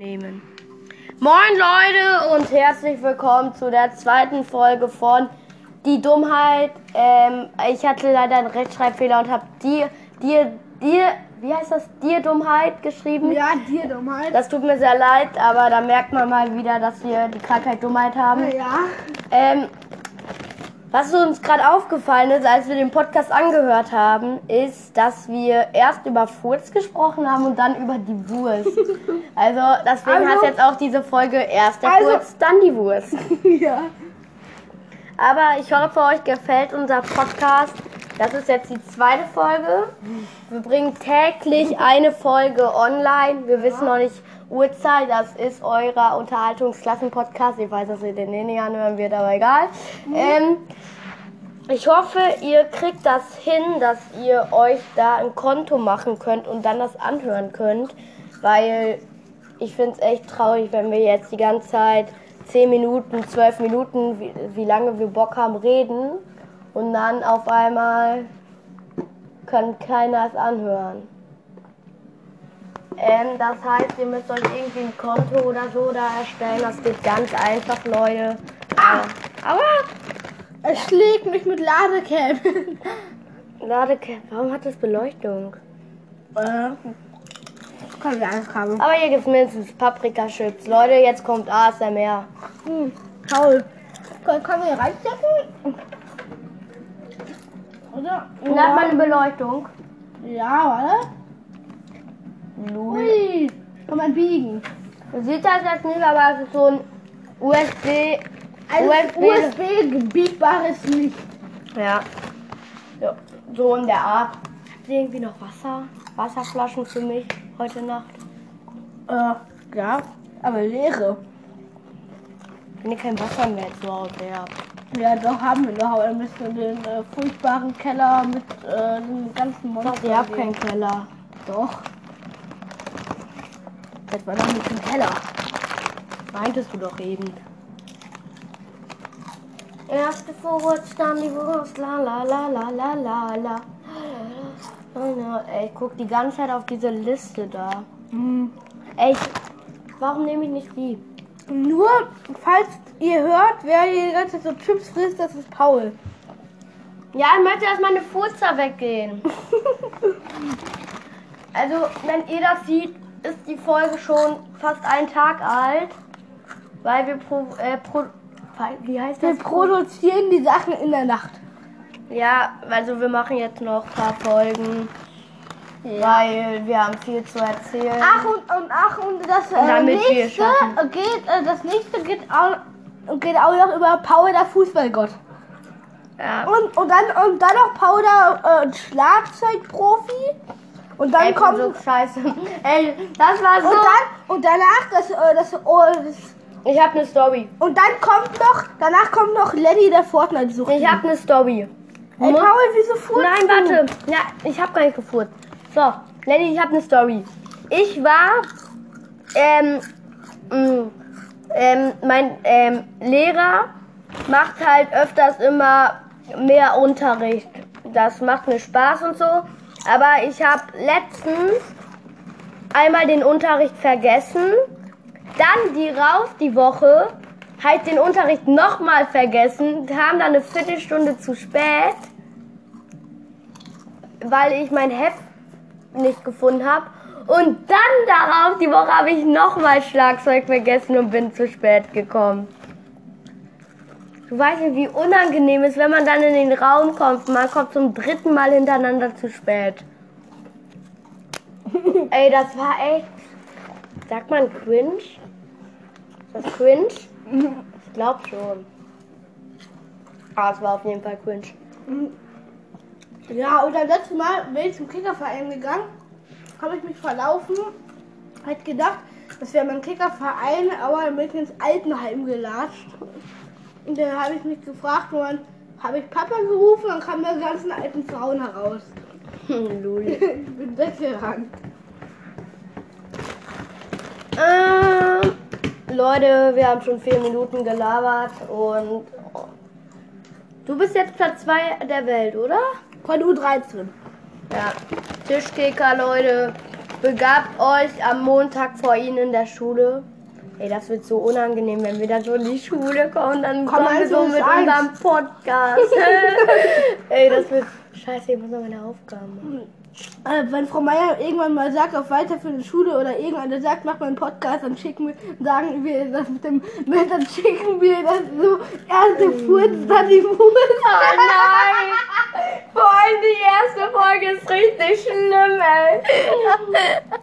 nehmen. Moin Leute und herzlich willkommen zu der zweiten Folge von Die Dummheit. Ähm, ich hatte leider einen Rechtschreibfehler und habe dir, dir, dir, wie heißt das, dir Dummheit geschrieben. Ja, dir Dummheit. Das tut mir sehr leid, aber da merkt man mal wieder, dass wir die Krankheit Dummheit haben. Ja. Ähm, was uns gerade aufgefallen ist, als wir den Podcast angehört haben, ist, dass wir erst über Furz gesprochen haben und dann über die Wurst. Also deswegen Also- hat jetzt auch diese Folge erst der Also- Furz, dann die Wurst. ja. Aber ich hoffe, euch gefällt unser Podcast. Das ist jetzt die zweite Folge. Wir bringen täglich eine Folge online. Wir wissen noch nicht Uhrzeit. Das ist eurer Unterhaltungsklassen-Podcast. Ich weiß, dass ihr den nicht anhören wird, aber egal. Ähm, ich hoffe, ihr kriegt das hin, dass ihr euch da ein Konto machen könnt und dann das anhören könnt. Weil ich finde es echt traurig, wenn wir jetzt die ganze Zeit 10 Minuten, 12 Minuten, wie, wie lange wir Bock haben, reden und dann auf einmal kann keiner es anhören. Ähm, das heißt, ihr müsst euch irgendwie ein Konto oder so da erstellen. Das geht ganz einfach, Leute. Ah. Äh, aber Es schlägt mich mit Ladecam. Ladecap, warum hat das Beleuchtung? äh, kann ich Angst haben. Aber hier gibt es mindestens Paprika-Chips. Leute, jetzt kommt ASMR. Hm, toll. Können, können wir hier reinstecken? Oder? Und da hat man eine Beleuchtung. Ja, warte. Ui. Kann man biegen. Man sieht das jetzt nicht, aber es ist so ein USB. Ein USB. USB biegbares Licht. Ja. ja. So in der Art. Habt ihr irgendwie noch Wasser? Wasserflaschen für mich heute Nacht? Äh, ja, aber leere. Wenn ihr kein Wasser mehr zu Hause habt. Ja, doch haben wir noch, aber dann müssen wir den äh, furchtbaren Keller mit äh, den ganzen Monstern. Ihr habt keinen Keller. Doch. Das war doch nicht im Keller. Meintest du doch eben. Erste Furz, dann die Wurst, la la la la la la la. la. Ey, ich guck die ganze Zeit auf diese Liste da. Hm. Ey, warum nehme ich nicht die? Nur, falls ihr hört, wer hier die ganze Zeit so Chips frisst, das ist Paul. Ja, ich möchte, dass meine Furzer weggehen. also, wenn ihr das seht, ist die Folge schon fast ein Tag alt. Weil wir pro, äh, pro, wie heißt Wir das? produzieren die Sachen in der Nacht. Ja, also wir machen jetzt noch ein paar Folgen, weil wir haben viel zu erzählen. Ach und, und ach und das äh, nächste geht, äh, das nächste geht auch, geht auch noch über Paul der Fußballgott. Ja. Und, und dann und dann noch Paul der äh, Schlagzeugprofi. Und dann Ey, kommt so scheiße. Ey, das war so. und dann und danach das äh, das, oh, das ich habe eine Story. und dann kommt noch danach kommt noch Lenny der Fortnite sucht. Ich habe eine Story. Ey, Paul, wieso furzt Nein, du? warte. Ja, ich habe gar nicht gefurzt. So, Lenny, ich habe eine Story. Ich war, ähm, mh, ähm, mein ähm, Lehrer macht halt öfters immer mehr Unterricht. Das macht mir Spaß und so. Aber ich habe letztens einmal den Unterricht vergessen. Dann die rauf die Woche halt den Unterricht nochmal vergessen, kam dann eine Viertelstunde zu spät, weil ich mein Heft nicht gefunden habe. Und dann darauf die Woche habe ich nochmal Schlagzeug vergessen und bin zu spät gekommen. Du weißt nicht, wie unangenehm es ist, wenn man dann in den Raum kommt. Man kommt zum dritten Mal hintereinander zu spät. Ey, das war echt. Sagt man cringe? Ist das cringe? Ich glaub schon. Ah, es war auf jeden Fall cringe. Ja, und das letzte Mal bin ich zum Kickerverein gegangen, habe ich mich verlaufen, halt gedacht, das wäre mein Kickerverein, aber dann bin ich ins Altenheim gelatscht. Und dann habe ich mich gefragt, wo man, habe ich Papa gerufen, dann kamen die ganzen alten Frauen heraus. Lul. Ich bin weggerannt. Ähm, Leute, wir haben schon vier Minuten gelabert und du bist jetzt Platz 2 der Welt, oder? Von U13. Ja. Tischkicker, Leute. begabt euch am Montag vor Ihnen in der Schule. Ey, das wird so unangenehm, wenn wir dann so in die Schule kommen, dann Komm, kommen wir also so mit eins. unserem Podcast. Ey, das wird scheiße, ich muss noch meine Aufgaben machen. Äh, wenn Frau Meier irgendwann mal sagt, auf weiterführende Schule oder irgendeiner sagt, mach mal einen Podcast, dann schicken wir, sagen wir das mit dem, mit, dann schicken wir das so, erste Furz, dann die Furz. Oh nein! Vor allem die erste Folge ist richtig schlimm, ey.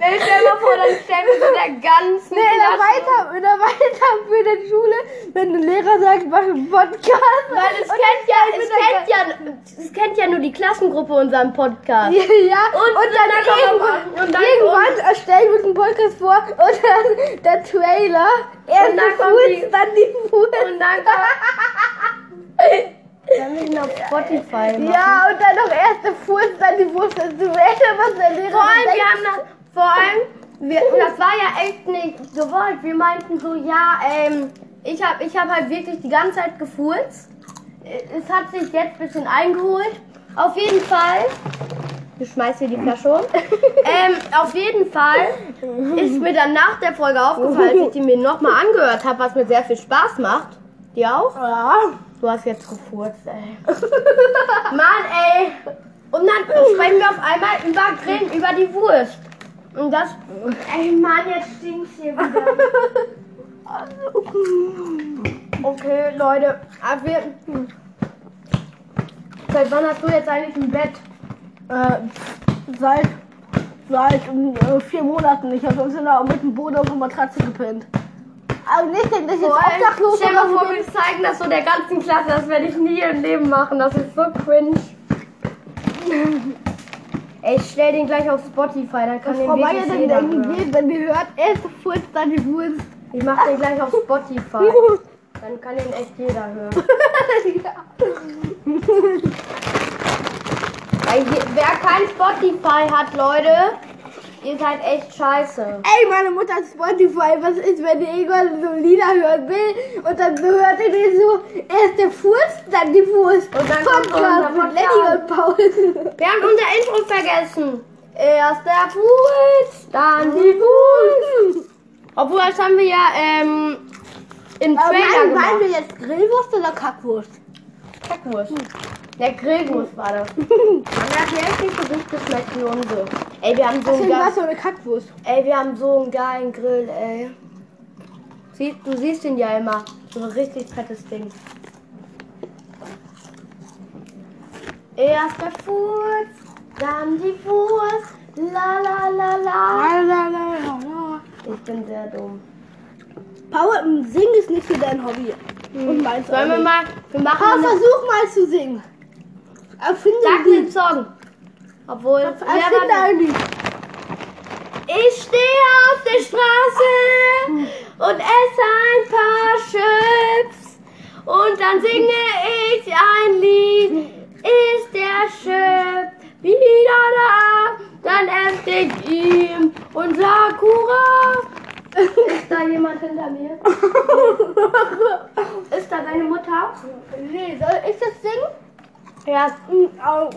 Ey, stell mal vor, dann stellen wir so der ganzen Nee, in der, weiter, in der weiterführenden Schule, wenn der Lehrer sagt, mach einen Podcast. Weil es und kennt ja, es mit kennt ja, es kennt ja nur die Klassengruppe unseren Podcast. Ja. Und dann, irgendwann, kommt- und dann irgendwann erstellen wir einen Podcast vor und dann der Trailer. Erst Und dann die kommt Fuß, die- dann die Fuß. Und dann Dann müssen wir auf Spotify machen. Ja, und dann noch erst der Fuß, dann die Fuß. Das Trailer, was der Lehrer Vor allem, wir haben das, vor allem, wir, das war ja echt nicht gewollt. Wir meinten so, ja, ähm, ich habe ich hab halt wirklich die ganze Zeit gefurzt. Es hat sich jetzt ein bisschen eingeholt. Auf jeden Fall. Du schmeißt hier die Flasche um. ähm, auf jeden Fall ist mir dann nach der Folge aufgefallen, als ich die mir nochmal angehört habe, was mir sehr viel Spaß macht. Dir auch? Ja. Du hast jetzt gefurzt, ey. Mann, ey. Und dann sprechen wir auf einmal über Grillen, über die Wurst. Und das. Ey, Mann, jetzt stinkt's hier wieder. Okay, Leute. Aber wir. Seit wann hast du jetzt eigentlich ein Bett? Äh, seit, seit äh, vier Monaten. Ich habe sonst immer mit dem Boden auf der Matratze gepennt. Aber nicht, dass ich jetzt obdachlos stell mal oder vor, wir zeigen das so der ganzen Klasse. Das werde ich nie im Leben machen. Das ist so cringe. Ey, ich stell den gleich auf Spotify, dann kann den Frau Meier wirklich jeder hören. wenn wir hört, erste Furz, dann die Wurst. Ich mach den gleich auf Spotify. Dann kann den echt jeder hören. Weil wer kein Spotify hat, Leute, ihr seid echt scheiße. Ey, meine Mutter hat Spotify. Was ist, wenn irgendwann so Lieder hören will und dann hört ihr die so, erst der Furz, dann die Wurst. Und dann kommt Podcast unser mit Lenny und Paul. Wir haben unser Intro vergessen. Erst der Fuß, dann die Fuß. Obwohl, das haben wir ja ähm, im Aber Trailer meinen, gemacht. meinen wir jetzt Grillwurst oder Kackwurst? Kackwurst. Der Grillwurst war das. Das hat echt nicht so gut geschmeckt wie unsere. Ey, wir haben so einen geilen, so eine Kackwurst. ey, wir haben so einen geilen Grill, ey. Sie, du siehst ihn ja immer. So ein richtig fettes Ding. Erst der Furz, dann die Wurst. La la la la. La, la, la, la. Ich bin sehr dumm. Paul, singen ist nicht so dein Hobby. Und meins Sollen wir mal, wir machen Paul, versuch mal zu singen. Erfinde sag mir einen. Song. Obwohl, Erfinde ein Lied. Ich stehe auf der Straße und esse ein paar Chips. Und dann singe ich ein Lied. Ist der Chip wieder da? Dann esse ich ihm und sag Hurra. Ist da jemand hinter mir? Ist da deine Mutter? Nee, soll ich das singen? Ja. Mm, au.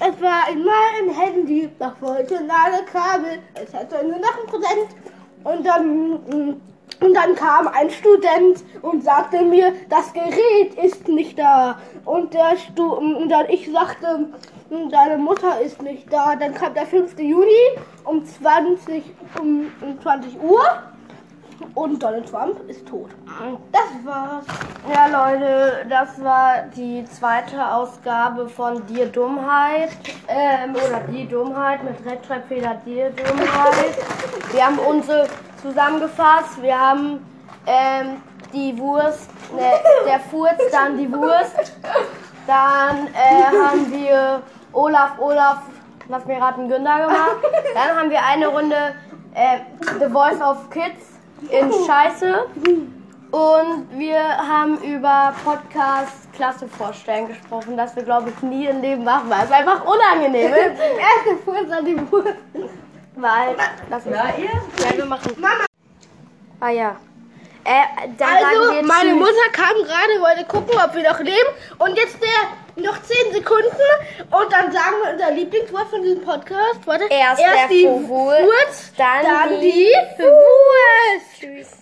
Es war einmal ein Handy, das wollte Ladekabel. Es hatte nur noch ein Prozent. Und dann, und dann kam ein Student und sagte mir, das Gerät ist nicht da. Und, der Stu und dann ich sagte, deine Mutter ist nicht da. Dann kam der 5. Juni um 20, um, um 20 Uhr. Und Donald Trump ist tot. Das war's. Ja, Leute, das war die zweite Ausgabe von Dir Dummheit. Ähm, oder Die Dummheit mit Rechtschreibfehler Dir Dummheit. Wir haben unsere zusammengefasst. Wir haben ähm, die Wurst, ne, der Furz, dann die Wurst. Dann äh, haben wir Olaf, Olaf, lass mir raten, Günther gemacht. Dann haben wir eine Runde äh, The Voice of Kids in Scheiße. Und wir haben über Podcast Klasse vorstellen gesprochen, das wir glaube ich nie im Leben machen, weil es einfach unangenehm ist. Erste Furz an die Wurst. Weil das ist Ja, ihr? ja, wir machen. Mama. Ah ja. Äh, sagen Also, meine. Mutter kam gerade, wollte gucken, ob wir noch leben. Und jetzt der noch 10 Sekunden. Und dann sagen wir unser Lieblingswort von diesem Podcast. Warte. Erst der die Wurz, Wurz, dann dann die Wurst. Tschüss.